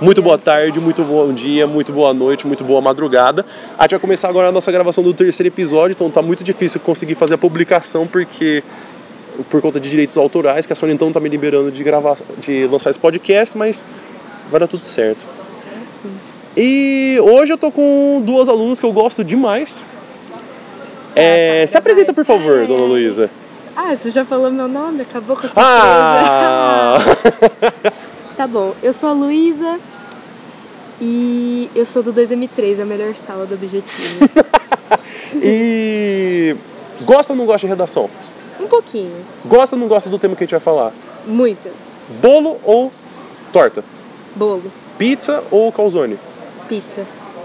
Muito boa tarde, muito bom dia, muito boa noite, muito boa madrugada. A gente vai começar agora a nossa gravação do terceiro episódio, então tá muito difícil conseguir fazer a publicação porque por conta de direitos autorais, que a Sony então tá me liberando de gravar, de lançar esse podcast, mas vai dar tudo certo. E hoje eu tô com duas alunas que eu gosto demais. É, se apresenta, por favor, dona Luísa. Ah, você já falou meu nome? Acabou com a surpresa. Ah! tá bom, eu sou a Luísa e eu sou do 2M3, a melhor sala do Objetivo. e gosta ou não gosta de redação? um pouquinho, Gosta ou não gosta do tema que a gente vai falar? muito. Bolo ou torta? Bolo, Pizza ou calzone? pizza.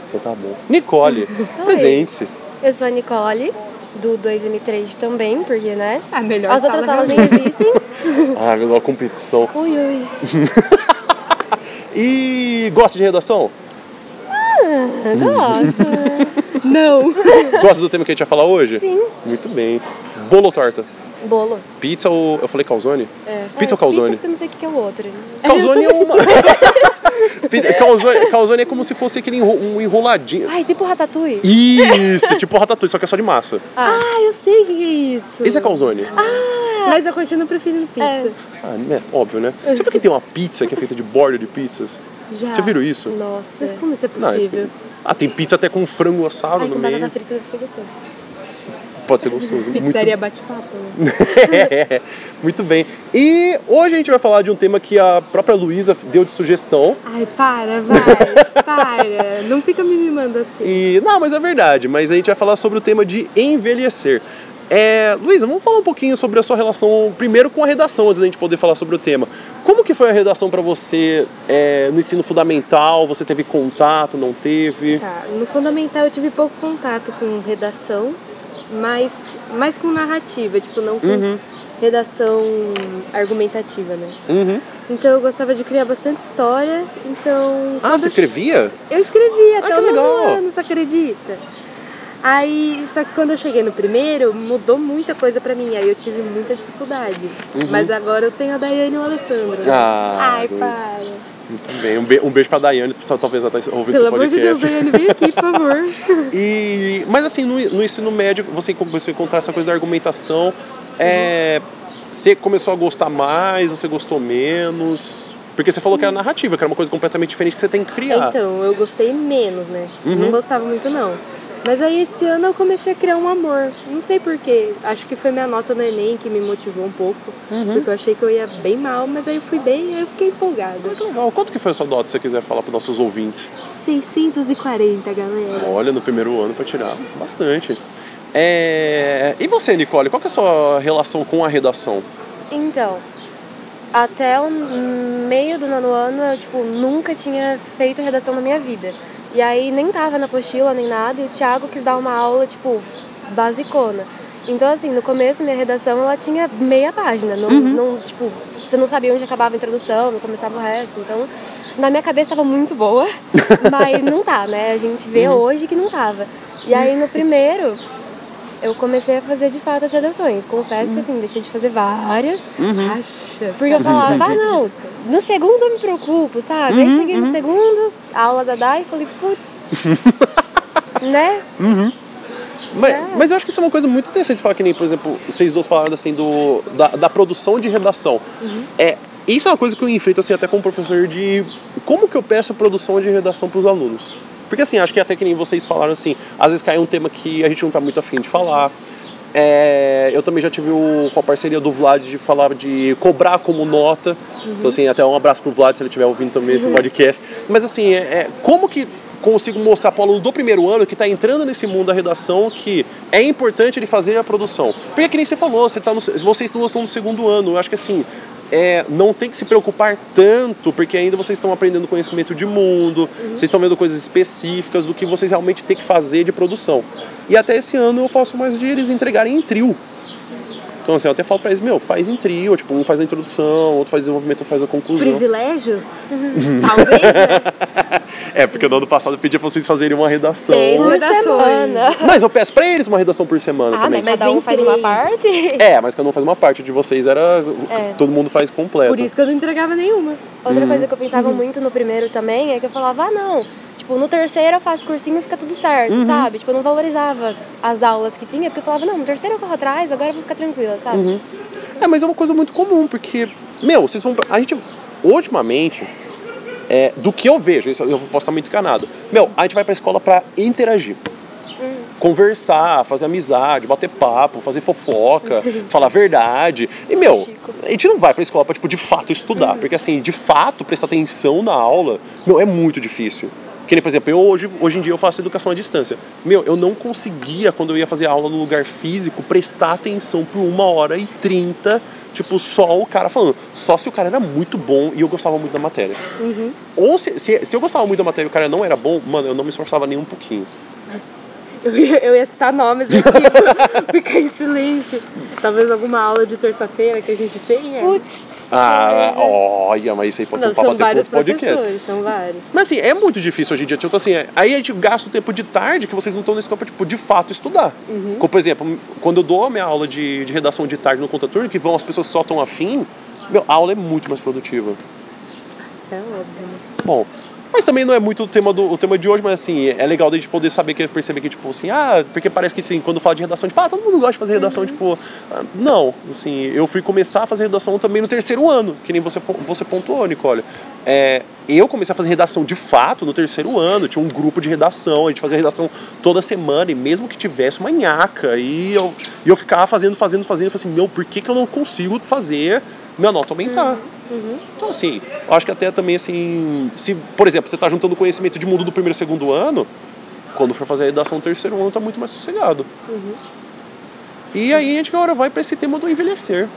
Então tá bom. Nicole, presente-se. Eu sou a Nicole, do 2M3 também, porque, né? A melhor As sala outras salas nem existem. Ah, melhor competição. Ui, ui. E gosta de redação? Eu gosto. Não. Gosta do tema que a gente vai falar hoje? Sim. Muito bem. Bolo ou torta? Bolo. Pizza ou. Eu falei calzone? É. Pizza ou Ah, calzone? Pizza, porque eu não sei o que que é o outro. Calzone é uma. Calzone, calzone é como se fosse aquele enro- um enroladinho. Ai, tipo ratatouille. Isso, tipo ratatouille, só que é só de massa. Ah, eu sei o que é isso. Esse é calzone. Mas eu continuo preferindo pizza. Ah, é óbvio, né? Você viu que tem uma pizza que é feita de borda de pizzas? Já. Você viram isso? Nossa. Mas como isso é Não, isso- possível? Ah, tem pizza até com frango assado Ai, no com meio. batata frita deve ser gostoso. Pode ser gostoso. Pizzaria bate-papo, né? É, muito bem. E hoje a gente vai falar de um tema que a própria Luísa deu de sugestão. Ai, para, vai, para. Não fica me mimando assim. E não, mas é verdade. Mas a gente vai falar sobre o tema de envelhecer. É, Luísa, vamos falar um pouquinho sobre a sua relação primeiro com a redação antes da gente poder falar sobre o tema. Como que foi a redação para você é, no ensino fundamental? Você teve contato? Não teve? Tá, no fundamental eu tive pouco contato com redação, mas mais com narrativa, tipo, não com Uhum. redação argumentativa, né? Uhum. Então eu gostava de criar bastante história, então... Ah, você eu- escrevia? Eu escrevi até que o legal. você acredita? Aí, só que quando eu cheguei no primeiro, mudou muita coisa pra mim, aí eu tive muita dificuldade. Mas agora eu tenho a Daiane e o Alessandro. Uhum. Ah, Ai, Luísa. para. Muito bem. Um, be- um beijo pra Daiane, pessoal talvez ela tá ouvindo Pelo esse amor de podcast. Deus, Daiane, vem aqui, por favor. E, mas assim, no, no ensino médio, você começou a encontrar essa coisa da argumentação. É, você começou a gostar mais, você gostou menos? Porque você falou que era narrativa, que era uma coisa completamente diferente que você tem que criar. Então, eu gostei menos, né? Uhum. Não gostava muito, não. Mas aí esse ano eu comecei a criar um amor. Não sei porquê. Acho que foi minha nota no Enem que me motivou um pouco. Uhum. Porque eu achei que eu ia bem mal, mas aí eu fui bem e aí eu fiquei empolgada. Muito legal. Quanto que foi a sua nota, se você quiser falar para nossos ouvintes? 640, galera. Olha, no primeiro ano para tirar. Bastante. É, E você, Nicole, qual que é a sua relação com a redação? Então, até o meio do nono ano, eu, tipo, nunca tinha feito redação na minha vida. E aí nem tava na apostila nem nada, e o Thiago quis dar uma aula, tipo, basicona. Então, assim, no começo, minha redação, ela tinha meia página. Não, não, tipo, você não sabia onde acabava a introdução, não começava o resto. Então, na minha cabeça tava muito boa, mas não tá, né? A gente vê hoje que não tava. E aí, no primeiro, eu comecei a fazer de fato as redações. Confesso que assim, deixei de fazer várias. Acha? Porque eu falava, ah não, no segundo eu me preocupo, sabe? Aí cheguei no segundo, a aula da Dai e falei, putz, né? Mas, É. mas eu acho que isso é uma coisa muito interessante falar que nem, por exemplo, vocês dois falaram assim do, da, da produção de redação. É, isso é uma coisa que eu enfrento assim até como professor de como que eu peço a produção de redação para os alunos. Porque assim, acho que até que nem vocês falaram assim, às vezes cai um tema que a gente não tá muito afim de falar. É, eu também já tive o, com a parceria do Vlad de falar de cobrar como nota. Então, assim, até um abraço pro Vlad se ele estiver ouvindo também esse podcast. Mas, assim, é, é, como que consigo mostrar para o aluno do primeiro ano que está entrando nesse mundo da redação que é importante ele fazer a produção? Porque, que nem você falou, você tá no, vocês duas estão no segundo ano. Eu acho que, assim, é, não tem que se preocupar tanto, porque ainda vocês estão aprendendo conhecimento de mundo, vocês estão vendo coisas específicas do que vocês realmente têm que fazer de produção. E até esse ano eu faço mais de eles entregarem em trio. Então, assim, eu até falo pra eles, meu, faz em trio, tipo, um faz a introdução, outro faz o desenvolvimento, outro faz a conclusão. Privilégios? Talvez, né? É, porque no ano passado eu pedi pra vocês fazerem uma redação. Três Por redações. semana. Mas eu peço pra eles uma redação por semana Ah, também. mas cada um faz uma parte. É, mas cada um faz uma parte. De vocês era. É. Todo mundo faz completo. Por isso que eu não entregava nenhuma. Outra Uhum. coisa que eu pensava muito no primeiro também é que eu falava, ah, não. Tipo, no terceiro eu faço cursinho e fica tudo certo, Uhum. sabe? Tipo, eu não valorizava as aulas que tinha, porque eu falava, não, no terceiro eu corro atrás, agora eu vou ficar tranquila, sabe? Uhum. É, mas é uma coisa muito comum, porque, meu, vocês vão. A gente, ultimamente, é, do que eu vejo, isso eu posso estar muito enganado. Meu, a gente vai pra escola pra interagir. Conversar, fazer amizade, bater papo, fazer fofoca, falar a verdade. E, meu, Chico. a gente não vai pra escola pra, tipo, de fato estudar. Porque, assim, de fato, prestar atenção na aula, meu, é muito difícil. Que nem, por exemplo, eu hoje, hoje em dia eu faço educação à distância. Meu, eu não conseguia, quando eu ia fazer aula no lugar físico, prestar atenção por uma hora e trinta, tipo, só o cara falando. Só se o cara era muito bom e eu gostava muito da matéria. Ou se, se, se eu gostava muito da matéria e o cara não era bom, mano, eu não me esforçava nem um pouquinho. Eu ia, eu ia citar nomes aqui ficar em silêncio. Talvez alguma aula de terça-feira que a gente tenha. Putz, Ah, olha, mas isso aí pode não, ser um são papo vários depois do podcast. professores, são vários. Mas assim, é muito difícil hoje em dia. Tipo assim, é- aí a gente gasta o tempo de tarde que vocês não estão escola pra, tipo, de fato estudar. Como, por exemplo, quando eu dou a minha aula de, de redação de tarde no Contaturno, que vão as pessoas só estão afim, meu, a aula é muito mais produtiva. Isso é óbvio. né? Bom, mas também não é muito o tema, do, o tema de hoje, mas assim, é legal da gente poder saber, que perceber que, tipo, assim, ah, porque parece que, assim, quando fala de redação, tipo, ah, todo mundo gosta de fazer redação, tipo, ah, não, assim, eu fui começar a fazer redação também no terceiro ano, que nem você, você pontuou, Nicole. É, eu comecei a fazer redação de fato no terceiro ano, tinha um grupo de redação, a gente fazia redação toda semana, e mesmo que tivesse uma nhaca, e eu, e eu ficava fazendo, fazendo, fazendo, eu falei assim, meu, por que, que eu não consigo fazer minha nota aumentar? Então, assim, eu acho que até também, assim, se, por exemplo, você está juntando conhecimento de mundo do primeiro e segundo ano, quando for fazer a redação do terceiro ano, tá muito mais sossegado. E aí a gente agora vai para esse tema do envelhecer.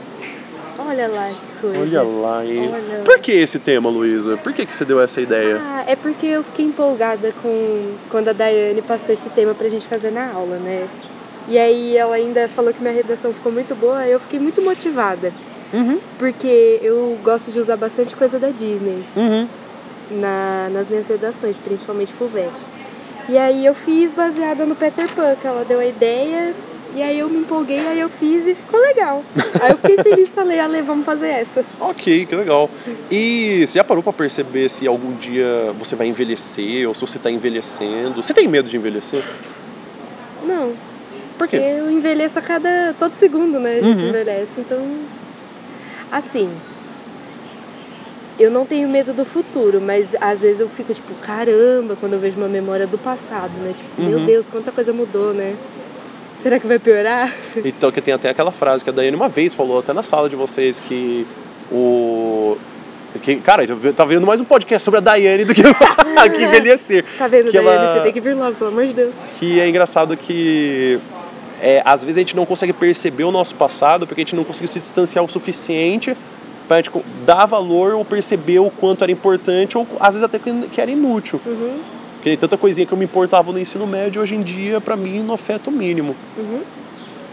Olha lá que coisa. Olha lá, hein? Olha. Por que esse tema, Luísa? Por que, que você deu essa ideia? Ah, é porque eu fiquei empolgada com quando a Daiane passou esse tema pra gente fazer na aula, né? E aí ela ainda falou que minha redação ficou muito boa, eu fiquei muito motivada. Uhum, Porque eu gosto de usar bastante coisa da Disney uhum. na, nas minhas redações, principalmente Fulvete. E aí eu fiz baseada no Peter Pan, que ela deu a ideia, e aí eu me empolguei, aí eu fiz e ficou legal. aí eu fiquei feliz, falei, Ale, vamos fazer essa. Ok, que legal. E você já parou para perceber se algum dia você vai envelhecer ou se você tá envelhecendo? Você tem medo de envelhecer? Não, Por quê? Eu envelheço a cada. todo segundo, né? A gente Uhum. envelhece. Então. Assim. Eu não tenho medo do futuro, mas às vezes eu fico tipo, caramba, quando eu vejo uma memória do passado, né? Tipo, meu Uhum. Deus, quanta coisa mudou, né? Será que vai piorar? Então, que tem até aquela frase que a Daiane uma vez falou até na sala de vocês que o. Que, cara, eu tá vendo mais um podcast sobre a Daiane do que, que envelhecer. Tá vendo, que Daiane? ela- Você tem que vir logo, pelo amor de Deus. Que é engraçado que é, às vezes a gente não consegue perceber o nosso passado porque a gente não conseguiu se distanciar o suficiente gente co- dar valor ou perceber o quanto era importante ou às vezes até que era inútil. Uhum. Porque tanta coisinha que eu me importava no ensino médio hoje em dia, pra mim, não afeta o mínimo. Uhum.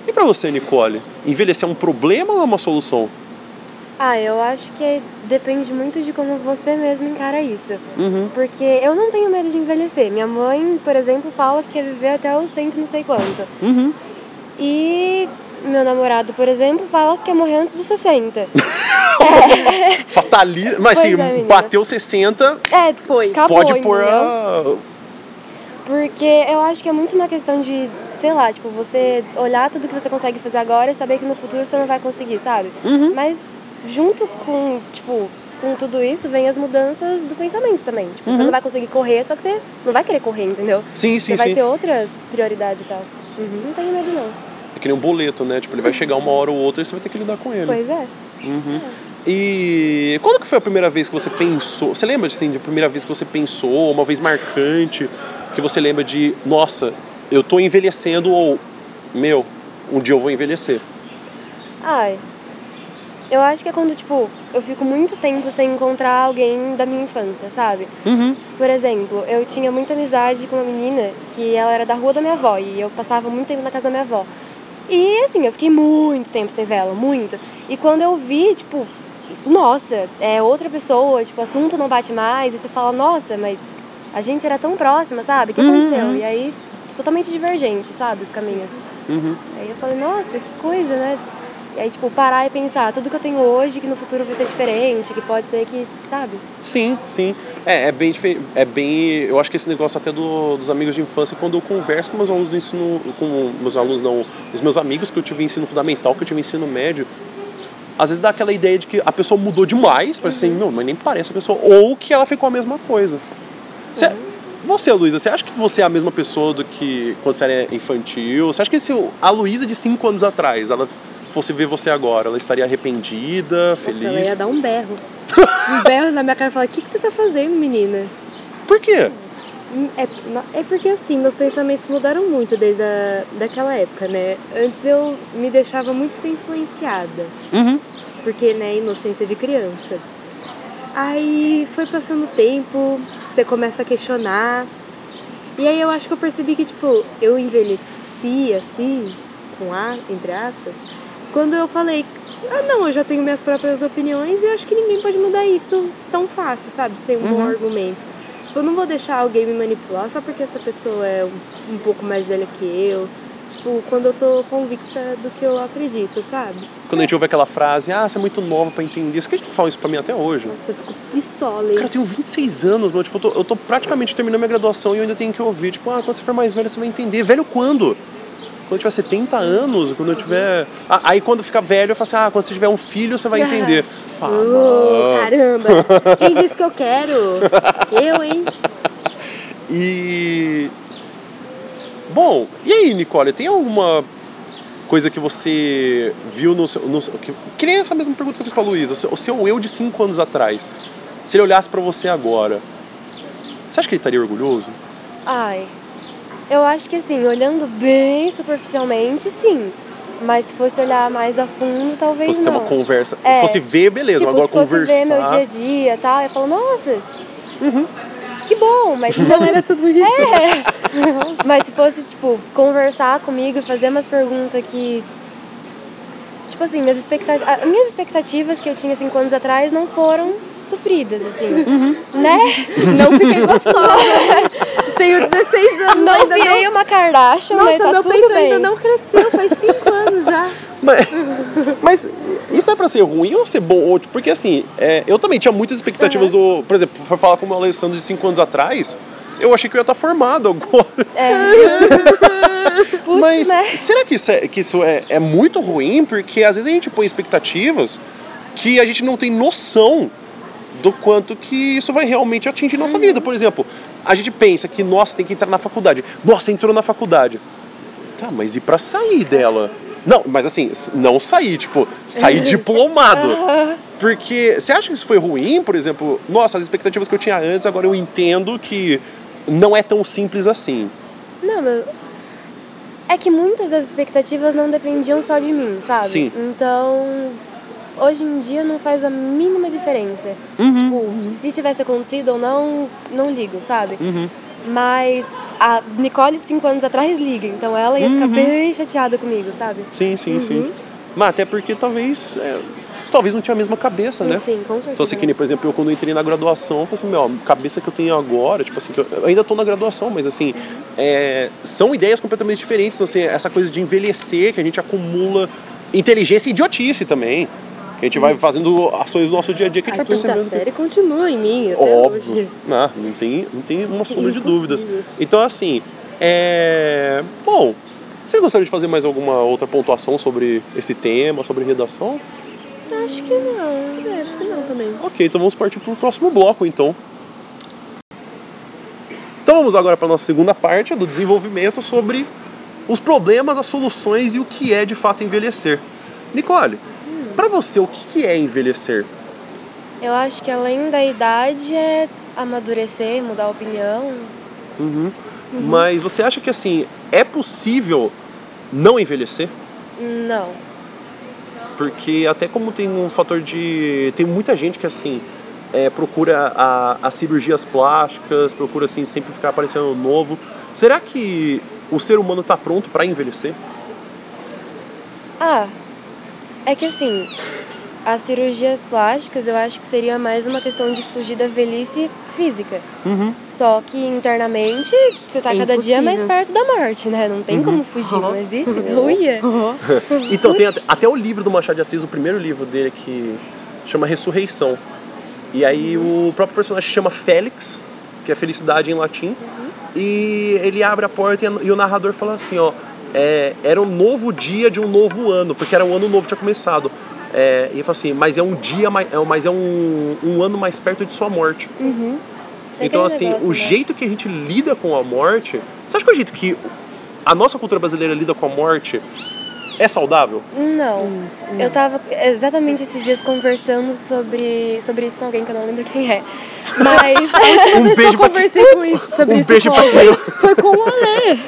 E pra você, Nicole? Envelhecer é um problema ou é uma solução? Ah, eu acho que depende muito de como você mesmo encara isso. Uhum. Porque eu não tenho medo de envelhecer. Minha mãe, por exemplo, fala que quer viver até os cento não sei quanto. Uhum. E meu namorado, por exemplo, fala que quer morrer antes dos 60. Fatali... Mas Pois assim, é, bateu 60, É, foi. Acabou, pode pôr a. Porque eu acho que é muito uma questão de, sei lá, tipo, você olhar tudo que você consegue fazer agora e saber que no futuro você não vai conseguir, sabe? Uhum. Mas junto com, tipo, com tudo isso vem as mudanças do pensamento também. Tipo, Uhum. você não vai conseguir correr, só que você não vai querer correr, entendeu? Sim, sim, você vai sim. ter outras prioridades e tal. Não tenho medo não. É que nem um boleto, né? Tipo, ele vai chegar uma hora ou outra e você vai ter que lidar com ele. Pois é. Uhum. E quando que foi a primeira vez que você pensou? Você lembra assim, de primeira vez que você pensou, uma vez marcante, que você lembra de, nossa, eu tô envelhecendo ou meu, um dia eu vou envelhecer. Ai. Eu acho que é quando, tipo, eu fico muito tempo sem encontrar alguém da minha infância, sabe? Uhum. Por exemplo, eu tinha muita amizade com uma menina que ela era da rua da minha avó e eu passava muito tempo na casa da minha avó. E assim, eu fiquei muito tempo sem ver ela, muito. E quando eu vi, tipo, nossa, é outra pessoa, tipo, o assunto não bate mais, e você fala, nossa, mas a gente era tão próxima, sabe? O que Uhum. aconteceu? E aí, totalmente divergente, sabe? Os caminhos. Uhum. Aí eu falei, nossa, que coisa, né? E aí, tipo, parar e pensar, tudo que eu tenho hoje, que no futuro vai ser diferente, que pode ser que, sabe? Sim, sim. É, é bem diferente. É bem. Eu acho que esse negócio até do- dos amigos de infância, quando eu converso com meus alunos do ensino. Com meus alunos não. Os meus amigos que eu tive ensino fundamental, que eu tive ensino médio. Às vezes dá aquela ideia de que a pessoa mudou demais, parece assim, não, mas nem parece a pessoa. Ou que ela ficou a mesma coisa. Você, você, Luísa, você acha que você é a mesma pessoa do que quando você era infantil? Você acha que se a Luísa de 5 anos atrás, ela fosse ver você agora, ela estaria arrependida, Nossa, feliz? ela ia dar um berro. Um berro na minha cara e falar, o que, que você tá fazendo, menina? Por quê? É, é porque assim, meus pensamentos mudaram muito desde a, daquela época, né? Antes eu me deixava muito ser influenciada, Uhum. porque, né, inocência de criança. Aí foi passando o tempo, você começa a questionar. E aí eu acho que eu percebi que, tipo, eu envelheci assim, com A, entre aspas, quando eu falei, ah não, eu já tenho minhas próprias opiniões e acho que ninguém pode mudar isso tão fácil, sabe? Sem um bom argumento. Eu não vou deixar alguém me manipular só porque essa pessoa é um, um pouco mais velha que eu. Tipo, quando eu tô convicta do que eu acredito, sabe? Quando a gente ouve aquela frase, ah, você é muito nova pra entender. Acredita que falam isso pra mim até hoje? Nossa, eu fico pistola. Cara, eu hein? tenho 26 anos, meu. Tipo, eu tô, eu tô praticamente terminando minha graduação e eu ainda tenho que ouvir. Tipo, ah, quando você for mais velho, você vai entender. Velho quando? Quando eu tiver 70 anos, quando eu tiver. Ah, aí quando ficar velho, eu falo assim, ah, quando você tiver um filho, você vai entender. Ah, caramba! Quem disse que eu quero? Eu, hein? E. Bom, e aí, Nicole, tem alguma coisa que você viu no seu. No, que, que nem essa mesma pergunta que eu fiz pra Luísa. O seu, eu de 5 anos atrás. Se ele olhasse pra você agora, você acha que ele estaria orgulhoso? Ai, eu acho que assim, olhando bem superficialmente, sim. Mas se fosse olhar mais a fundo, talvez Fosse ter não. uma conversa. É. Fosse ver, beleza, tipo, agora se fosse conversar. ver meu dia a dia e tal, eu falo, nossa, Uhum. que bom, mas se Não fosse era tudo isso. É. Mas se fosse, tipo, conversar comigo e fazer umas perguntas que. Tipo assim, minhas expectativas. As minhas expectativas que eu tinha cinco anos atrás não foram supridas, assim. Uhum. Né? Não fiquei gostosa. Tenho 16 anos Não ainda virei não. uma Kardashian, mas Nossa, tá meu tudo peito bem. ainda não cresceu, faz 5 anos já. Mas, mas isso é pra ser ruim ou ser bom? Porque assim, é, eu também tinha muitas expectativas do. Por exemplo, foi falar com o meu Alessandro de 5 anos atrás. Eu achei que eu ia estar formado agora. É. Putz, Mas né? será que isso, é, que isso é, é muito ruim? Porque às vezes a gente põe expectativas que a gente não tem noção do quanto que isso vai realmente atingir nossa Uhum. vida. Por exemplo, a gente pensa que, nossa, tem que entrar na faculdade. Nossa, entrou na faculdade. Tá, mas e pra sair dela? Não, mas assim, não sair, tipo, sair diplomado. Porque você acha que isso foi ruim, por exemplo? Nossa, as expectativas que eu tinha antes, agora eu entendo que não é tão simples assim. Não, meu. É que muitas das expectativas não dependiam só de mim, sabe? Sim. Então, hoje em dia não faz a mínima diferença. Uhum. Tipo, se tivesse acontecido ou não, não ligo, sabe? Uhum. Mas a Nicole de 5 anos atrás liga, então ela ia ficar Uhum. bem chateada comigo, sabe? Sim, sim, sim. Mas até porque talvez. é, talvez não tinha a mesma cabeça, né? Sim, com certeza. Então, assim, que nem, por exemplo, eu quando eu entrei na graduação, eu falei assim, meu, a cabeça que eu tenho agora, tipo assim, que eu, eu ainda tô na graduação, mas assim, é, são ideias completamente diferentes, assim, essa coisa de envelhecer, que a gente acumula inteligência e idiotice também. Que a gente vai fazendo ações do nosso dia a dia que a A gente vai quinta percebendo. que- série continua em mim Óbvio. hoje. Não, não tem, não tem uma sombra de dúvidas. Então, assim, é. Bom, vocês gostariam de fazer mais alguma outra pontuação sobre esse tema, sobre redação? Acho que não. É, acho que não também. Ok, então vamos partir para o próximo bloco, então. Então vamos agora para a nossa segunda parte do desenvolvimento sobre os problemas, as soluções e o que é de fato envelhecer. Nicole, para você, o que é envelhecer? Eu acho que além da idade é amadurecer, mudar a opinião. Uhum. Mas você acha que assim é possível não envelhecer? Não. Porque até como tem um fator de. Tem muita gente que assim é, procura a, as cirurgias plásticas, procura assim sempre ficar parecendo novo. Será que o ser humano está pronto para envelhecer? Ah, é que assim, As cirurgias plásticas eu acho que seria mais uma questão de fugir da velhice física. Uhum. Só que internamente você tá É cada dia mais impossível. perto da morte, né? Não tem como fugir, não existe. Uia. Então tem até, até o livro do Machado de Assis, o primeiro livro dele que chama Ressurreição. E aí o próprio personagem chama Félix, que é felicidade em latim. E ele abre a porta e, e o narrador fala assim, ó, é, era um novo dia de um novo ano, porque era um ano novo que tinha começado. É, e fala assim, mas é um dia, mais, é, mas é um, um ano mais perto de sua morte. Então, Aquele assim, negócio, o né? jeito que a gente lida com a morte. Você acha que o jeito que a nossa cultura brasileira lida com a morte é saudável? Não. Eu tava exatamente esses dias conversando sobre, sobre isso com alguém que eu não lembro quem é. Mas. Um Eu beijo conversei com isso, sobre um isso beijo com pra eu. Foi com o Alê.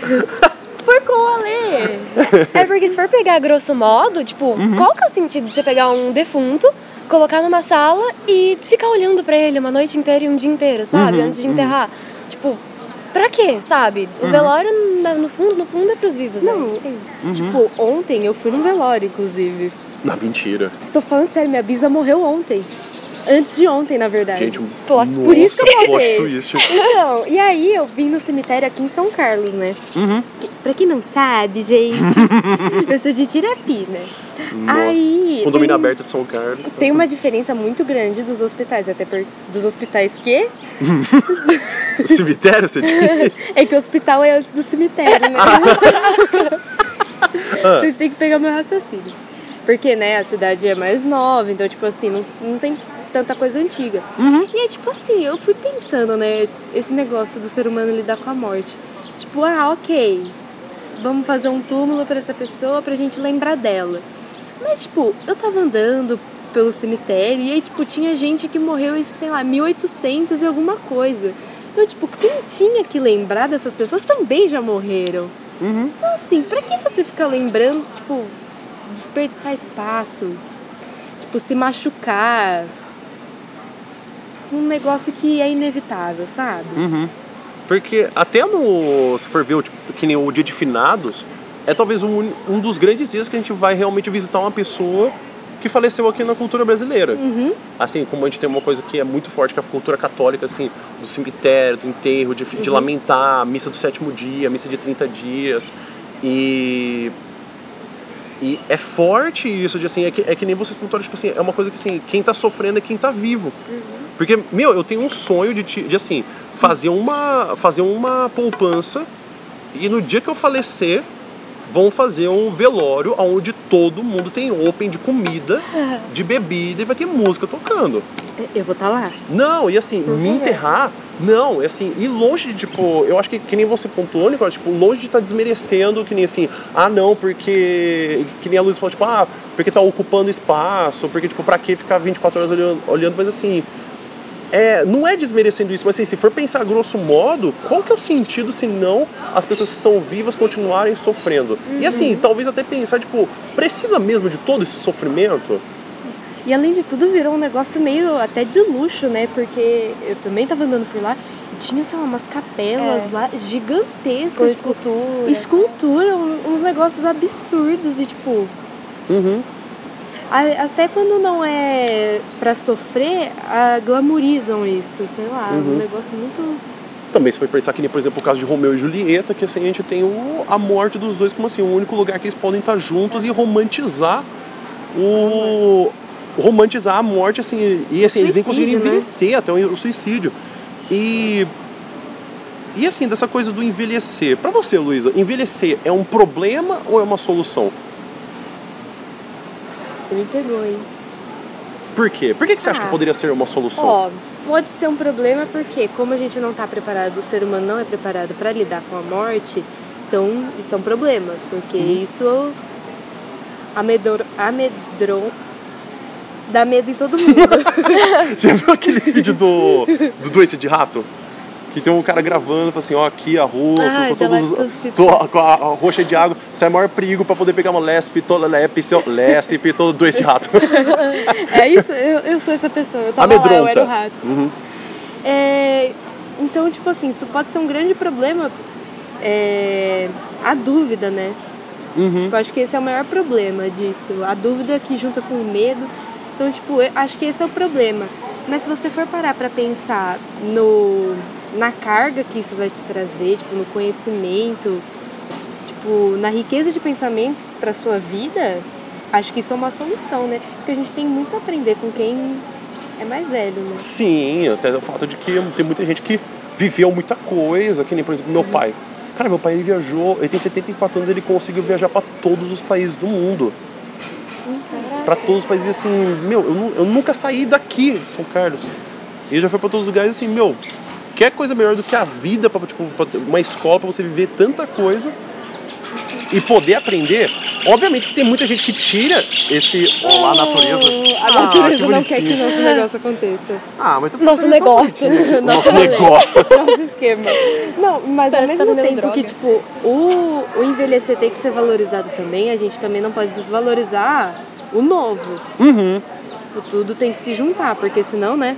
Foi com o Alê. É porque se for pegar grosso modo, tipo, Uhum. qual que é o sentido de você pegar um defunto, colocar numa sala e ficar olhando pra ele uma noite inteira e um dia inteiro, sabe? Uhum, Antes de enterrar. Tipo, pra quê, sabe? O velório, na- no fundo, no fundo é pros vivos, né? Não. Uhum. Tipo, ontem eu fui num velório, inclusive. Não, mentira. Tô falando sério, minha bisa morreu ontem. Antes de ontem, na verdade. Gente, um Plot Por isso que eu plot twist. Então, e aí eu vim no cemitério aqui em São Carlos, né? Uhum. Pra quem não sabe, gente, eu sou de Tirapina. Nossa. Aí. Condomínio tem- aberto de São Carlos. Tem uma diferença muito grande dos hospitais, até por, dos hospitais que Cemitério, você diz? é que o hospital é antes do cemitério, né? Ah. Vocês têm que pegar meu raciocínio. Porque, né, a cidade é mais nova, então, tipo assim, não, não tem tanta coisa antiga. E aí, tipo assim, eu fui pensando, né, esse negócio do ser humano lidar com a morte. Tipo, ah, ok, vamos fazer um túmulo pra essa pessoa pra gente lembrar dela. Mas, tipo, eu tava andando pelo cemitério e aí, tipo, tinha gente que morreu em, sei lá, 1800 e alguma coisa. Então, tipo, quem tinha que lembrar dessas pessoas também já morreram. Uhum. Então, assim, pra que você ficar lembrando, tipo, desperdiçar espaço, tipo, se machucar? Um negócio que é inevitável, sabe? Uhum. Porque até no. Se for ver, o, tipo, que nem o dia de finados, é talvez um, um dos grandes dias que a gente vai realmente visitar uma pessoa que faleceu aqui na cultura brasileira. Uhum. Assim, como a gente tem uma coisa que é muito forte, que é a cultura católica, assim, do cemitério, do enterro, de, de lamentar, a missa do sétimo dia, a missa de 30 dias. E. E é forte isso, de assim, é que, é que nem vocês pontuaram, tipo assim, é uma coisa que assim, quem tá sofrendo é quem tá vivo. Porque, meu, eu tenho um sonho de, de assim, fazer uma, fazer uma poupança e no dia que eu falecer, vão fazer um velório onde todo mundo tem open de comida, de bebida e vai ter música tocando. Eu vou estar lá. Não, e assim, me enterrar, não, é assim, e longe de, tipo, eu acho que, que nem você pontuou, Nicole, tipo, longe de estar desmerecendo, que nem assim, ah não, porque, que nem a Luiz falou, tipo, ah, porque tá ocupando espaço, porque, tipo, pra que ficar 24 horas olhando, olhando mas assim, é, não é desmerecendo isso, mas assim, se for pensar grosso modo, qual que é o sentido se não as pessoas que estão vivas continuarem sofrendo? E assim, talvez até pensar, tipo, precisa mesmo de todo esse sofrimento? E além de tudo, virou um negócio meio até de luxo, né? Porque eu também tava andando por lá e tinha, sei lá, umas capelas É. lá gigantescas. Com tipo, escultura. escultura, uns negócios absurdos e tipo. Uhum. Até quando não é pra sofrer, glamorizam isso, sei lá, Uhum. um negócio muito. Também se for pensar que nem, por exemplo, o caso de Romeu e Julieta, que assim, a gente tem o, a morte dos dois como assim, o único lugar que eles podem estar juntos e romantizar o. romantizar a morte, assim, e assim, eles nem Suicídio, conseguiram né? envelhecer até o, o suicídio. E. E assim, dessa coisa do envelhecer. Pra você, Luísa, envelhecer é um problema ou é uma solução? Você me pegou, hein? Por quê? Por que, que você acha Ah. que poderia ser uma solução? Ó, pode ser um problema porque, como a gente não tá preparado, o ser humano não é preparado pra lidar com a morte, então isso é um problema, porque Uhum. isso amedrou, amedrou, dá medo em todo mundo. Você viu aquele vídeo do, do doce de rato? Que tem um cara gravando, assim, ó, aqui a rua, Ah, com, com lá todos, os- tô- com a, a roxa de água, sai maior perigo pra poder pegar uma lespe, toda lespe, seu- lespe, todo doce de rato. é isso, eu, eu sou essa pessoa, eu tava lá, eu Amedronta. era o rato. Uhum. É, então, tipo assim, isso pode ser um grande problema, é, a dúvida, né? Uhum. Tipo, acho que esse é o maior problema disso. A dúvida que junta com o medo. Então, tipo, eu acho que esse é o problema. Mas se você for parar pra pensar no, na carga que isso vai te trazer, tipo, no conhecimento, tipo, na riqueza de pensamentos pra sua vida, acho que isso é uma solução, né? Porque a gente tem muito a aprender com quem é mais velho, né? Sim, até o fato de que tem muita gente que viveu muita coisa, que nem, por exemplo, meu pai. Cara, meu pai ele viajou, ele tem 74 anos, ele conseguiu viajar pra todos os países do mundo. Pra todos os países, assim, meu, eu, eu nunca saí daqui de São Carlos. Ele já foi pra todos os lugares, assim, meu, quer coisa melhor do que a vida, pra, tipo, pra uma escola, pra você viver tanta coisa e poder aprender. Obviamente que tem muita gente que tira esse. Olá, natureza. A Ah, natureza não quer que nosso negócio aconteça. Ah, mas Nosso negócio. Nosso negócio. Nosso esquema. Não, mas ao Parece que tá mesmo tempo que, droga. tipo, o, o envelhecer tem que ser valorizado também, a gente também não pode desvalorizar o novo. Uhum. Tipo, tudo tem que se juntar, porque senão, né?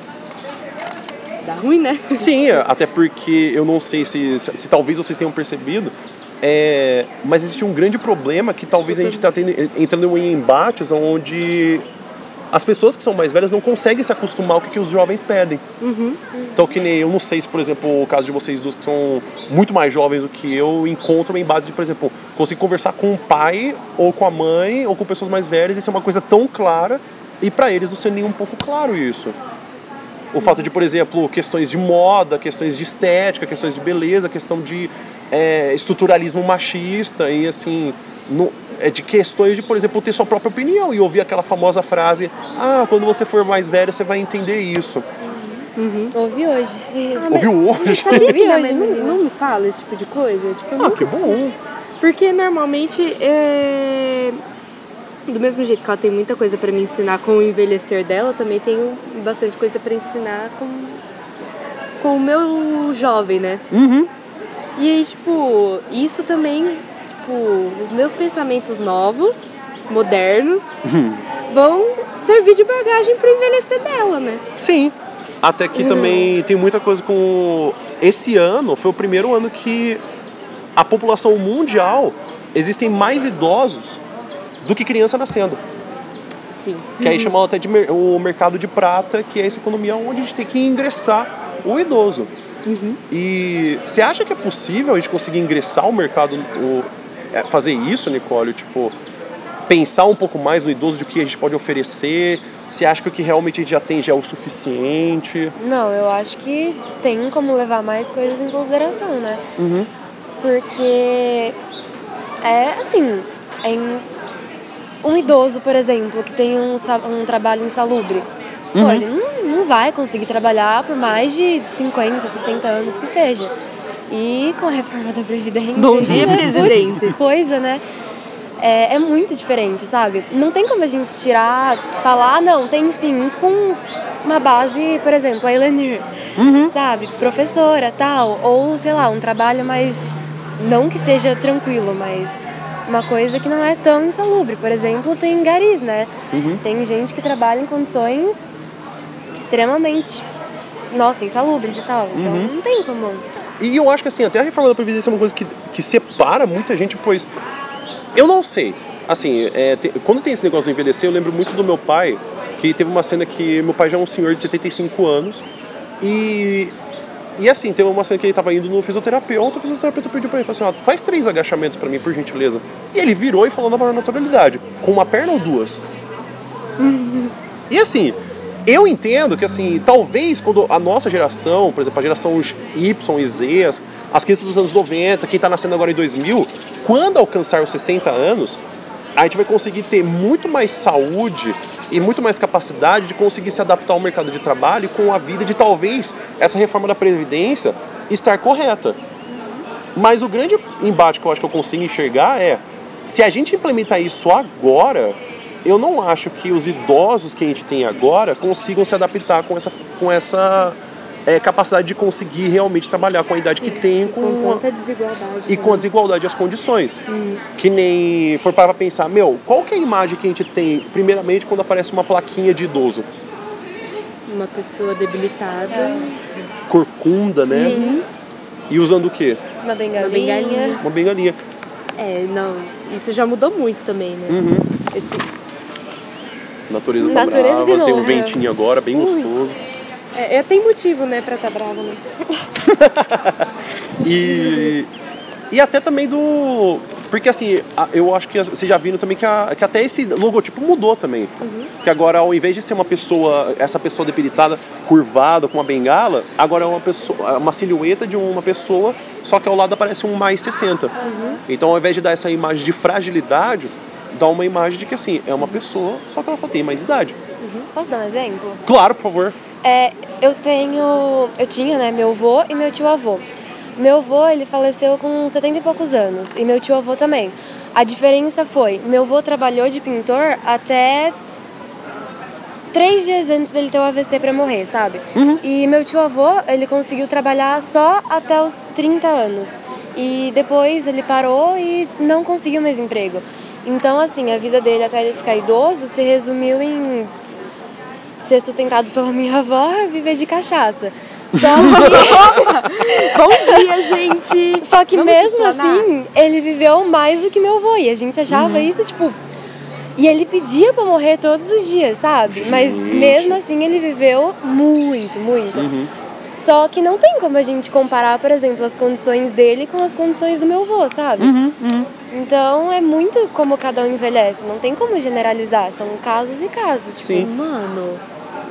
Dá ruim, né? Sim, até porque eu não sei se, se, se talvez vocês tenham percebido, é, mas existe um grande problema que talvez a gente está entrando em embates onde as pessoas que são mais velhas não conseguem se acostumar ao que, que os jovens pedem. Então, que nem eu não sei se, por exemplo, o caso de vocês duas que são muito mais jovens do que eu, encontram em base de, por exemplo, conseguir conversar com o pai ou com a mãe ou com pessoas mais velhas, isso é uma coisa tão clara e para eles não ser nem um pouco claro isso. O fato de, por exemplo, questões de moda, questões de estética, questões de beleza, questão de é, estruturalismo machista e assim, no- é de questões de, por exemplo, ter sua própria opinião e ouvir aquela famosa frase: Ah, quando você for mais velho, você vai entender isso. Ouvi hoje. Ouviu hoje? Sabia que Hoje, não, não me fala esse tipo de coisa? Tipo, Ah, que bom. Porque normalmente é. Do mesmo jeito que ela tem muita coisa pra me ensinar com o envelhecer dela, também tenho bastante coisa pra ensinar com, com o meu jovem, né? Uhum. E aí, tipo, isso também, tipo, os meus pensamentos novos, modernos, vão servir de bagagem pro envelhecer dela, né? Sim. Até que também tem muita coisa com. Esse ano foi o primeiro ano que a população mundial existem mais idosos do que criança nascendo. Sim. Que aí chamam até de o mercado de prata, que é essa economia onde a gente tem que ingressar o idoso. E você acha que é possível a gente conseguir ingressar o mercado, o, é, fazer isso, Nicole? Tipo, pensar um pouco mais no idoso do que a gente pode oferecer? Você acha que o que realmente a gente já tem já é o suficiente? Não, eu acho que tem como levar mais coisas em consideração, né? Uhum. Porque é assim, em um idoso, por exemplo, que tem um, um trabalho insalubre, pô, ele não, não vai conseguir trabalhar por mais de 50, 60 anos que seja. E com a reforma da Previdência. Bom dia, putz, presidente. Coisa, né? É, é muito diferente, sabe? Não tem como a gente tirar, falar, não, tem sim, com uma base, por exemplo, a Elenir, sabe? Professora, tal, ou sei lá, um trabalho mais, não que seja tranquilo, mas uma coisa que não é tão insalubre. Por exemplo, tem garis, né? Uhum. Tem gente que trabalha em condições extremamente, nossa, insalubres e tal. Então Uhum. não tem como. E eu acho que assim, até a reforma da Previdência é uma coisa que, que separa muita gente, pois eu não sei. Assim, é, te- quando tem esse negócio do envelhecer, eu lembro muito do meu pai, que teve uma cena que meu pai já é um senhor de 75 anos e. E assim, teve uma cena que ele tava indo no fisioterapeuta, o fisioterapeuta pediu pra ele, falou assim, ó, faz três agachamentos pra mim, por gentileza. E ele virou e falou na maior naturalidade, com uma perna ou duas? E assim, eu entendo que assim, talvez quando a nossa geração, por exemplo, a geração Y e Z, as, as crianças dos anos 90, quem está nascendo agora em 2000, quando alcançar os 60 anos, a gente vai conseguir ter muito mais saúde e muito mais capacidade de conseguir se adaptar ao mercado de trabalho com a vida de talvez essa reforma da Previdência estar correta. Mas o grande embate que eu acho que eu consigo enxergar é se a gente implementar isso agora, eu não acho que os idosos que a gente tem agora consigam se adaptar com essa, com essa é, capacidade de conseguir realmente trabalhar com a idade que tem Com com, tanta desigualdade. e né? com a desigualdade e as condições. Que nem for para pensar, meu, qual que é a imagem que a gente tem, primeiramente, quando aparece uma plaquinha de idoso? Uma pessoa debilitada. Corcunda, né? Sim. E usando o quê? Uma bengalinha. bengalinha. Uma bengalinha. É, não. Isso já mudou muito também, né? Uhum. Esse... Natureza tá Natureza de brava, tem um novo. ventinho agora, bem gostoso. É, é, tem motivo, né, pra tá brava, né? E, e até também do. Porque assim, eu acho que vocês já viram também que, a- que até esse logotipo mudou também. Que agora, ao invés de ser uma pessoa, essa pessoa debilitada, curvada, com uma bengala, agora é uma pessoa, uma silhueta de uma pessoa, só que ao lado aparece um mais 60. Então, ao invés de dar essa imagem de fragilidade, dá uma imagem de que assim, é uma pessoa, só que ela só tem mais idade. Posso dar um exemplo? Claro, por favor. É, eu tenho. Eu tinha, né, meu avô e meu tio avô. Meu avô, ele faleceu com 70 e poucos anos. E meu tio avô também. A diferença foi, meu avô trabalhou de pintor até três dias antes dele ter o AVC pra morrer, sabe? E meu tio avô, ele conseguiu trabalhar só até os 30 anos. E depois ele parou e não conseguiu mais emprego. Então, assim, a vida dele até ele ficar idoso se resumiu em ser sustentado pela minha avó viver de cachaça. Só que, Bom dia, gente! só que Vamos mesmo assim, ele viveu mais do que meu avô. E a gente achava Uhum. isso, tipo. E ele pedia pra morrer todos os dias, sabe? Mas Gente. mesmo assim ele viveu muito, muito. Uhum. Só que não tem como a gente comparar, por exemplo, as condições dele com as condições do meu avô, sabe? Uhum, Então é muito como cada um envelhece. Não tem como generalizar. São casos e casos. Tipo, Sim. Mano,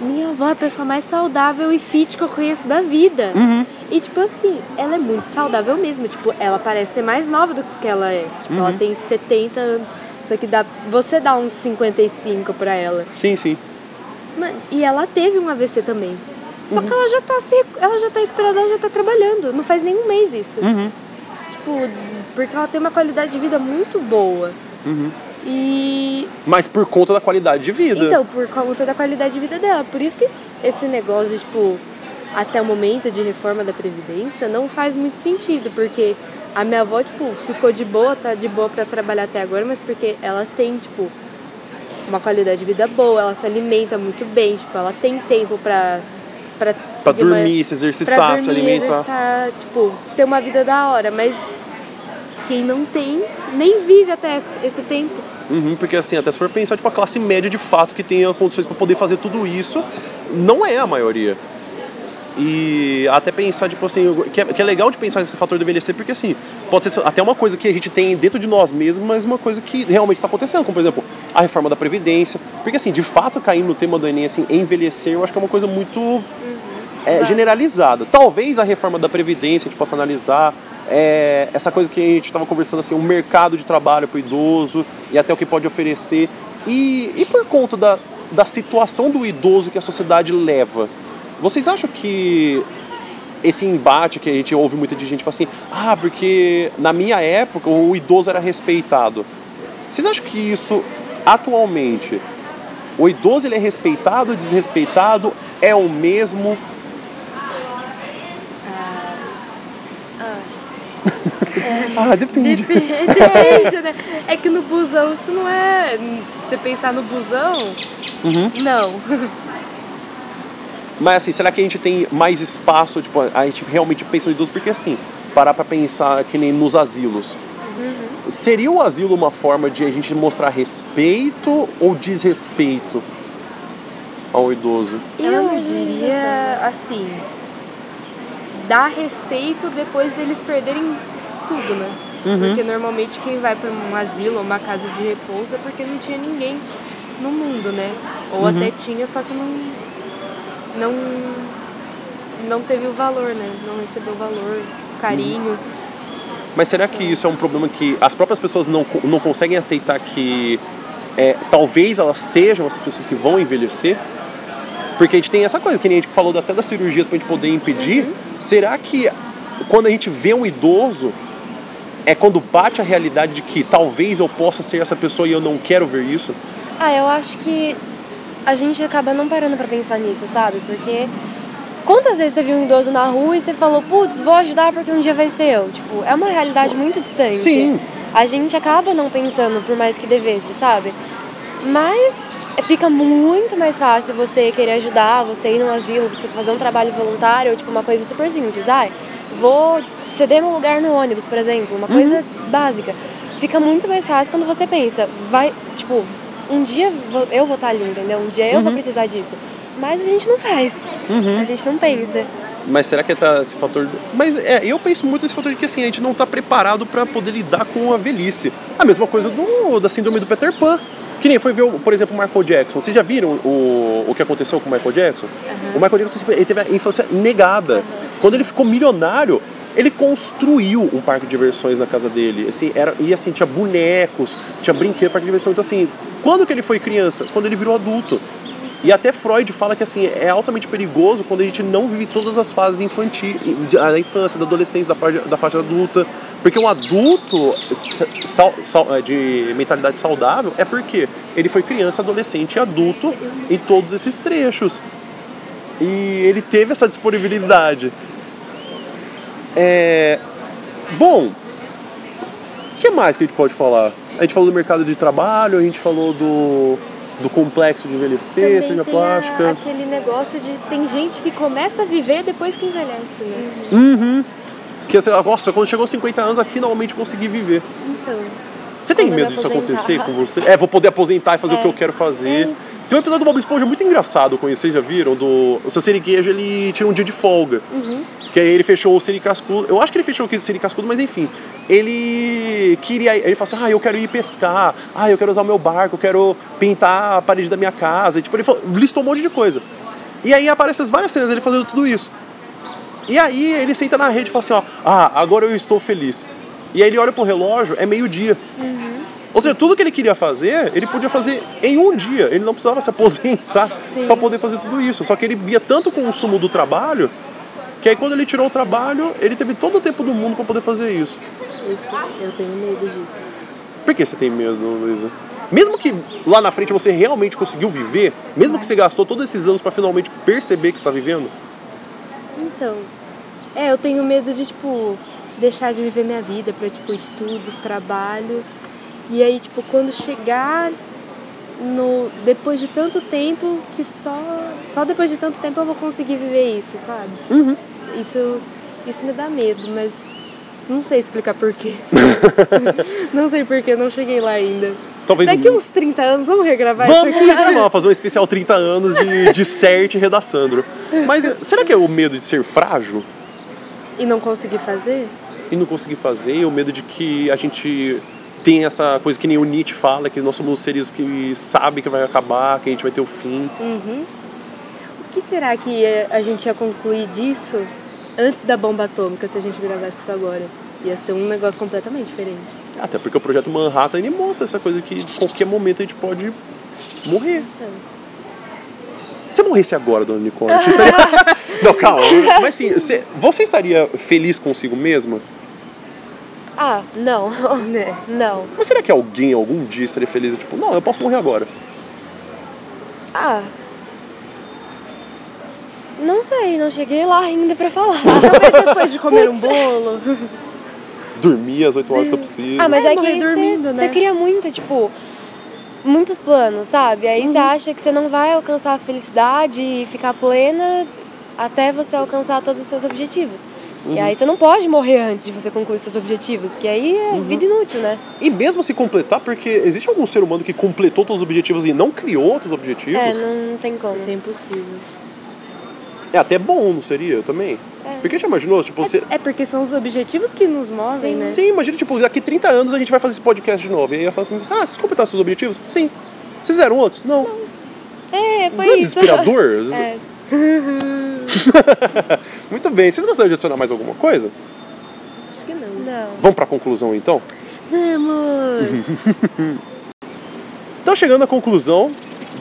minha avó é a pessoa mais saudável e fit que eu conheço da vida. Uhum. E, tipo assim, ela é muito saudável mesmo. Tipo, ela parece ser mais nova do que ela é. Tipo, ela tem 70 anos. Só que dá, você dá uns 55 pra ela. Sim, sim. Mano, e ela teve um AVC também. Só Uhum. que ela já tá se, ela já tá recuperada, ela já tá trabalhando. Não faz nenhum mês isso. Uhum. Tipo, porque ela tem uma qualidade de vida muito boa. E Mas por conta da qualidade de vida. Então, por conta da qualidade de vida dela. Por isso que esse- negócio, tipo, até o momento de reforma da Previdência não faz muito sentido, porque a minha avó, tipo, ficou de boa, tá de boa pra trabalhar até agora, mas porque ela tem, tipo, uma qualidade de vida boa, ela se alimenta muito bem, tipo, ela tem tempo pra. Pra, Pra seguir uma- dormir, se exercitar, pra se dormir, alimentar. exercitar, tipo, ter uma vida da hora, mas quem não tem, nem vive até esse tempo. Uhum, porque assim, até se for pensar, tipo, a classe média de fato que tenha condições para poder fazer tudo isso, não é a maioria. E até pensar, tipo assim, que é, que é legal de pensar nesse fator do envelhecer, porque assim, pode ser até uma coisa que a gente tem dentro de nós mesmos, mas uma coisa que realmente está acontecendo, como por exemplo, a reforma da Previdência. Porque assim, de fato, caindo no tema do Enem, assim, envelhecer, eu acho que é uma coisa muito é, generalizada. Talvez a reforma da Previdência a gente possa analisar. É, essa coisa que a gente estava conversando, assim, o mercado de trabalho para o idoso e até o que pode oferecer. E, e por conta da, da situação do idoso que a sociedade leva, vocês acham que esse embate que a gente ouve muita gente fala assim, ah, porque na minha época o idoso era respeitado. Vocês acham que isso atualmente o idoso ele é respeitado, desrespeitado, é o mesmo? Ah, depende. Depende, né? É que no busão isso não é. Se você pensar no busão, Uhum. não. Mas assim, será que a gente tem mais espaço? Tipo, a gente realmente pensa no idoso? Porque assim, parar pra pensar que nem nos asilos. Seria o asilo uma forma de a gente mostrar respeito ou desrespeito ao idoso? É Eu diria assim. Dar respeito depois deles perderem tudo, né? Porque normalmente quem vai pra um asilo ou uma casa de repouso é porque não tinha ninguém no mundo, né? Ou até tinha, só que não. Não. Não teve o valor, né? Não recebeu o valor, carinho. Mas será que isso é um problema que as próprias pessoas não, não conseguem aceitar que é, talvez elas sejam essas pessoas que vão envelhecer? Porque a gente tem essa coisa, que nem a gente falou até das cirurgias pra gente poder impedir. Será que quando a gente vê um idoso, é quando bate a realidade de que talvez eu possa ser essa pessoa e eu não quero ver isso? Ah, eu acho que a gente acaba não parando pra pensar nisso, sabe? Porque quantas vezes você viu um idoso na rua e você falou, putz, vou ajudar porque um dia vai ser eu? Tipo, é uma realidade muito distante. Sim. A gente acaba não pensando por mais que devesse, sabe? Mas fica muito mais fácil você querer ajudar, você ir num asilo, você fazer um trabalho voluntário, tipo uma coisa super simples. Ai, vou ceder meu lugar no ônibus, por exemplo, uma coisa básica. Fica muito mais fácil quando você pensa, vai, tipo, um dia eu vou estar ali, entendeu? Um dia eu Uhum. vou precisar disso. Mas a gente não faz. A gente não pensa. Mas será que tá esse fator. Mas é, eu penso muito nesse fator de que assim, a gente não tá preparado pra poder lidar com a velhice. A mesma coisa do, da síndrome do Peter Pan. Que nem foi ver, por exemplo, o Michael Jackson. Vocês já viram o, o que aconteceu com o Michael Jackson? O Michael Jackson ele teve a infância negada. Quando ele ficou milionário, ele construiu um parque de diversões na casa dele. Assim, era, e assim, tinha bonecos, tinha brinquedo, parque de diversão. Então assim, quando que ele foi criança? Quando ele virou adulto. E até Freud fala que assim é altamente perigoso quando a gente não vive todas as fases infantis, da infância, da adolescência, da fase, da fase adulta. Porque um adulto sa- sal- sal- é, de mentalidade saudável é porque ele foi criança, adolescente e adulto em todos esses trechos. E ele teve essa disponibilidade. É... Bom, o que mais que a gente pode falar? A gente falou do mercado de trabalho, a gente falou do, do complexo de envelhecer, tem plástica. a- aquele negócio de tem gente que começa a viver depois que envelhece, né? Uhum. Que assim, nossa, quando chegou aos 50 anos, eu finalmente consegui viver. Então. Você tem medo me disso aposentar. acontecer com você? É, vou poder aposentar e fazer o É. que eu quero fazer. Tem um episódio do Bob Esponja muito engraçado vocês já viram? Do... O seu Siriguejo, ele tira um dia de folga. Que aí ele fechou o Siri Cascudo. Eu acho que ele fechou o Siri Cascudo, mas enfim. Ele queria. Ele falou assim: ah, eu quero ir pescar. Ah, eu quero usar o meu barco. Eu quero pintar a parede da minha casa. E, tipo, ele falou- listou um monte de coisa. E aí aparecem as várias cenas dele fazendo tudo isso. E aí ele senta na rede e fala assim, ó, ah, agora eu estou feliz. E aí ele olha pro relógio, é meio-dia. Ou seja, tudo que ele queria fazer, ele podia fazer em um dia. Ele não precisava se aposentar para poder fazer tudo isso. Só que ele via tanto o consumo do trabalho, que aí quando ele tirou o trabalho, ele teve todo o tempo do mundo para poder fazer isso. Isso, eu tenho medo disso. Por que você tem medo, Luísa? Mesmo que lá na frente você realmente conseguiu viver, mesmo que você gastou todos esses anos para finalmente perceber que está vivendo, Então, é, eu tenho medo de, tipo, deixar de viver minha vida pra, tipo, estudos, trabalho. E aí, tipo, quando chegar no depois de tanto tempo que só só depois de tanto tempo eu vou conseguir viver isso, sabe? Uhum. Isso isso me dá medo, mas não sei explicar por quê. não sei por que, não cheguei lá ainda. talvez Daqui um- uns 30 anos vamos regravar Vamos isso aqui. regravar, fazer um especial 30 anos de, de CERT e. Mas será que é o medo de ser frágil E não conseguir fazer? e não conseguir fazer? O medo de que a gente tem essa coisa que nem o Nietzsche fala, que nós somos seres que sabem que vai acabar, que a gente vai ter o fim. Uhum. O que será que a gente ia concluir disso antes da bomba atômica se a gente gravasse isso agora? Ia ser um negócio completamente diferente. Até porque o projeto Manhattan ele mostra essa coisa que de qualquer momento a gente pode morrer. Se você morresse agora, dona Nicole, você estaria. não, calma. Mas assim, você, você estaria feliz consigo mesma? Ah, não. Né? Não. Mas será que alguém algum dia estaria feliz? Tipo, não, eu posso morrer agora. Ah. Não sei, não cheguei lá ainda pra falar. Talvez depois de comer um bolo. Dormir as 8 horas que eu preciso. Ah, mas É, é, que dormindo, você né? cria muito, tipo, muitos planos, sabe? Aí você acha que você não vai alcançar a felicidade e ficar plena até você alcançar todos os seus objetivos. E aí você não pode morrer antes de você concluir seus objetivos, porque aí é vida inútil, né? E mesmo se completar, porque existe algum ser humano que completou todos os objetivos e não criou outros objetivos? É, não tem como. Isso é impossível. É até bom, não seria também? É. Porque já imaginou, tipo, você. É porque são os objetivos que nos movem, né? Sim, imagina, tipo, daqui 30 anos a gente vai fazer esse podcast de novo. E aí eu falo assim, ah, vocês completaram seus objetivos? Sim. Vocês fizeram outros? Não. É, foi Não é isso. desesperador? É. Muito bem. Vocês gostariam de adicionar mais alguma coisa? Acho que não. Não. Vamos pra conclusão então? Vamos! Então, chegando à conclusão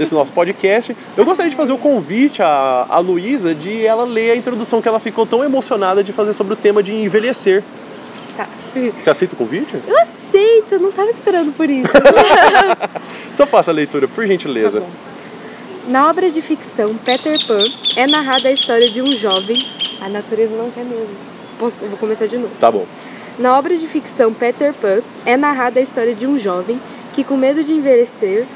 desse nosso podcast, eu gostaria de fazer o convite à, à Luísa de ela ler a introdução que ela ficou tão emocionada de fazer sobre o tema de envelhecer. tá. Você aceita o convite? Eu aceito, eu não tava esperando por isso. Então faça a leitura, por gentileza. Tá. Na obra de ficção Peter Pan é narrada a história de um jovem. A natureza não quer mesmo. Posso, vou começar de novo. Tá bom. Na obra de ficção Peter Pan é narrada a história de um jovem que, com medo de envelhecer,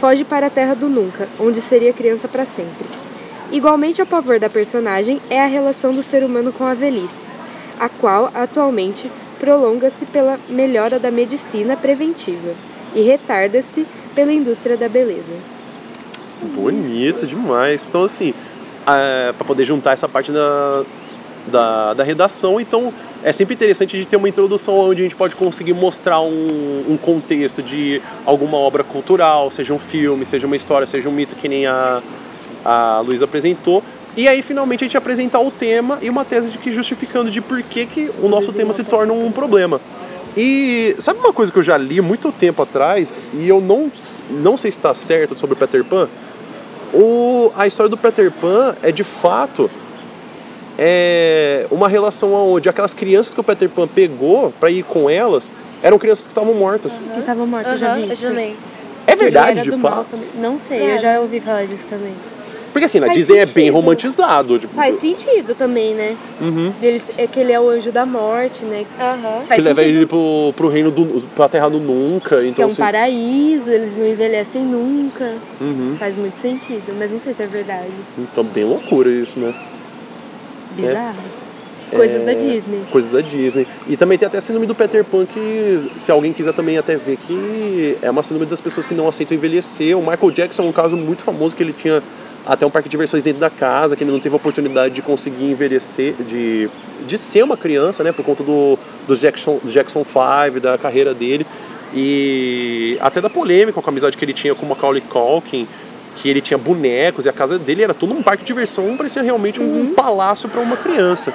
foge para a Terra do Nunca, onde seria criança para sempre. Igualmente ao pavor da personagem é a relação do ser humano com a velhice, a qual atualmente prolonga-se pela melhora da medicina preventiva. e retarda-se pela indústria da beleza. Bonito demais. Então, assim, para poder juntar essa parte da, da, da, redação, então é sempre interessante de ter uma introdução onde a gente pode conseguir mostrar um, um contexto de alguma obra cultural, seja um filme, seja uma história, seja um mito que nem a, a Luísa apresentou. E aí, finalmente, a gente apresentar o tema e uma tese de que justificando de por que, que o nosso tema se torna um problema. E sabe uma coisa que eu já li muito tempo atrás e eu não, não sei se está certo sobre Peter Pan? O, a história do Peter Pan é de fato é uma relação onde aquelas crianças que o Peter Pan pegou para ir com elas eram crianças que estavam mortas. Uhum. Que estavam mortas, uhum, já vi. Também. É verdade, de fato? Não sei, é. eu já ouvi falar disso também. Porque assim, na Faz Disney sentido. é bem romantizado. Tipo... Faz sentido também, né? Uhum. Ele, é que ele é o anjo da morte, né? Uhum. que leva ele pro, pro reino do. pra terra do nunca. Então, que é um assim... paraíso, eles não envelhecem nunca. Uhum. Faz muito sentido, mas não sei se é verdade. Então, bem loucura isso, né? Bizarro. É... Coisas da Disney. Coisas da Disney. E também tem até a síndrome do Peter Pan, que se alguém quiser também até ver, que é uma síndrome das pessoas que não aceitam envelhecer. O Michael Jackson é um caso muito famoso que ele tinha até um parque de diversões dentro da casa, que ele não teve a oportunidade de conseguir envelhecer, de, de ser uma criança, né, por conta do, do Jackson, Jackson 5, da carreira dele, e até da polêmica com a amizade que ele tinha com o Macaulay Culkin, que ele tinha bonecos e a casa dele era todo um parque de diversão, parecia realmente um uhum. palácio para uma criança.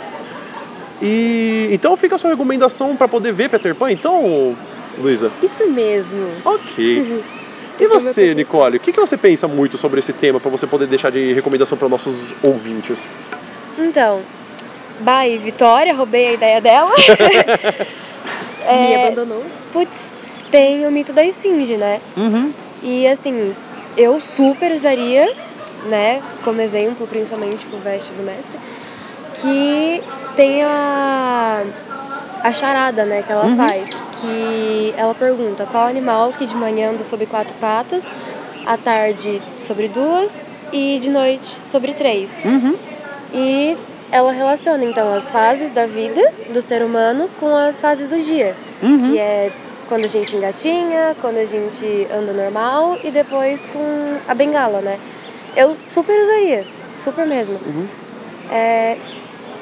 E então fica a sua recomendação para poder ver Peter Pan, então, Luísa? Isso mesmo. Ok. Uhum. E você, Nicole, o que, que você pensa muito sobre esse tema para você poder deixar de recomendação para nossos ouvintes? Então, Bai, Vitória, roubei a ideia dela. é, Me abandonou. Putz, tem o mito da esfinge, né? Uhum. E assim, eu super usaria, né, como exemplo, principalmente pro Veste do Mesp, que tem a a charada, né, que ela uhum. faz, que ela pergunta qual animal que de manhã anda sobre quatro patas, à tarde sobre duas e de noite sobre três. Uhum. E ela relaciona então as fases da vida do ser humano com as fases do dia, uhum. que é quando a gente engatinha, quando a gente anda normal e depois com a bengala, né? Eu super usaria, super mesmo. Uhum. É,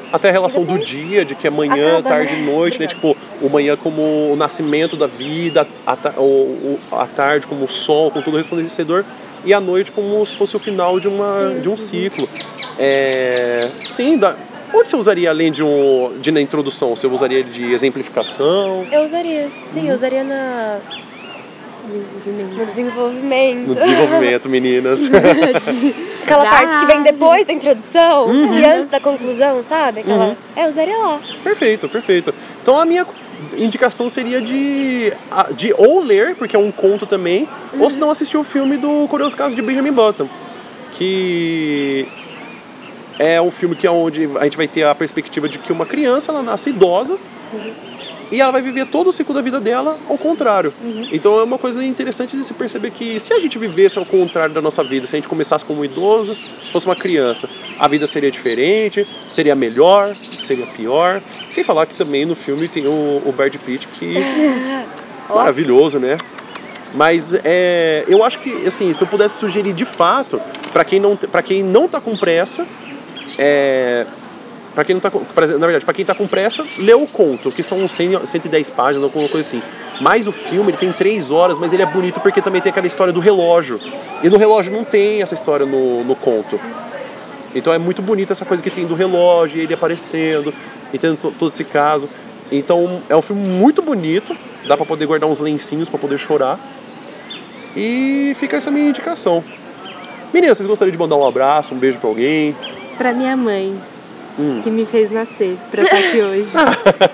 até a relação do dia, de que é manhã, Acaba, tarde e né? noite, né? Tipo, o manhã como o nascimento da vida, a, o, a tarde como o sol, com todo o resplandecedor, e a noite como se fosse o final de, uma, sim. de um ciclo. É, sim, da, onde você usaria além de, um, de na introdução? Você usaria de exemplificação? Eu usaria, sim, eu usaria na no desenvolvimento. No desenvolvimento, meninas. Aquela parte que vem depois da introdução uhum. e antes da conclusão, sabe? Aquela... Uhum. É, usaria lá. Perfeito, perfeito. Então a minha indicação seria de, de ou ler, porque é um conto também, uhum. ou se não assistir o filme do Curioso Caso de Benjamin Button. Que é um filme que é onde a gente vai ter a perspectiva de que uma criança ela nasce idosa. Uhum e ela vai viver todo o ciclo da vida dela ao contrário. Uhum. Então é uma coisa interessante de se perceber que se a gente vivesse ao contrário da nossa vida, se a gente começasse como um idoso, fosse uma criança, a vida seria diferente, seria melhor, seria pior. Sem falar que também no filme tem o, o Brad Pitt que maravilhoso, né? Mas é, eu acho que assim, se eu pudesse sugerir de fato para quem não para quem não tá com pressa, é, para quem não tá com, na verdade, para quem tá com pressa, lê o conto, que são 100, 110 páginas, alguma coisa assim. Mas o filme, ele tem 3 horas, mas ele é bonito porque também tem aquela história do relógio. E no relógio não tem essa história no, no conto. Então é muito bonita essa coisa que tem do relógio, ele aparecendo, e tendo todo esse caso. Então é um filme muito bonito, dá para poder guardar uns lencinhos para poder chorar. E fica essa minha indicação. Meninas, vocês gostariam de mandar um abraço, um beijo para alguém? Para minha mãe hum. que me fez nascer pra estar aqui hoje.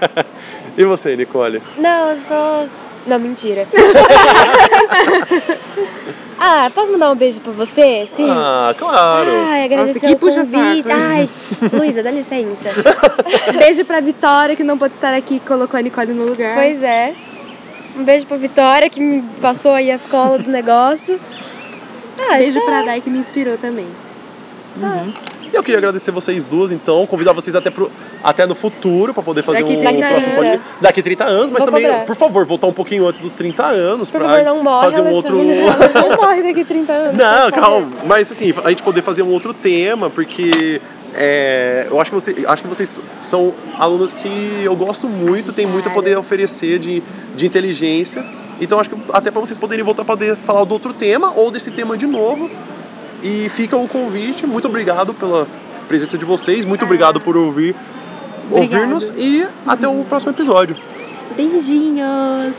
e você, Nicole? Não, eu sou. Não, mentira. ah, posso mandar um beijo pra você? Sim. Ah, claro. Ai, agradecer Nossa, o puxa convite. Ai, Luísa, dá licença. beijo pra Vitória, que não pode estar aqui, que colocou a Nicole no lugar. Pois é. Um beijo pra Vitória, que me passou aí a escola do negócio. Ah, beijo pra Dai, que me inspirou também. Ah. E eu queria agradecer vocês duas, então, convidar vocês até, pro, até no futuro para poder fazer Daqui um 30 próximo podcast. Daqui 30 anos, mas Vou também, cobrar. por favor, voltar um pouquinho antes dos 30 anos morre, fazer um outro. Não morre daqui 30 anos. Não, calma. Mas assim, a gente poder fazer um outro tema, porque é, eu acho que, você, acho que vocês são alunas que eu gosto muito, tem muito a poder oferecer de, de inteligência. Então acho que até para vocês poderem voltar para poder falar do outro tema ou desse tema de novo. E fica o convite. Muito obrigado pela presença de vocês. Muito obrigado por ouvir ouvir-nos e até o próximo episódio. Beijinhos!